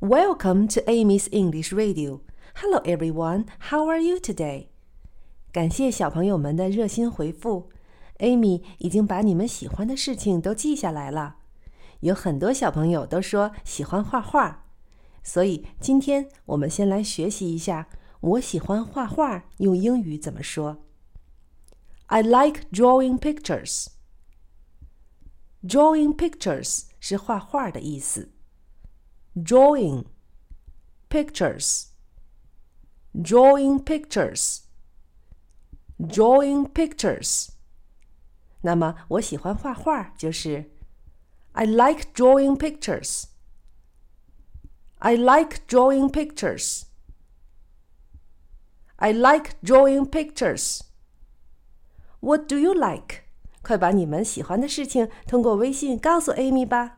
Welcome to Amy's English Radio. Hello everyone, how are you today? 感谢小朋友们的热心回复，Amy 已经把你们喜欢的事情都记下来了。有很多小朋友都说喜欢画画，所以今天我们先来学习一下“我喜欢画画”用英语怎么说。I like drawing pictures. Drawing pictures 是画画的意思。Drawing pictures. Drawing pictures. Drawing pictures. 那么我喜欢画画就是 I like drawing pictures. I like drawing pictures. I like drawing pictures. What do you like? 快把你们喜欢的事情通过微信告诉 Amy 吧。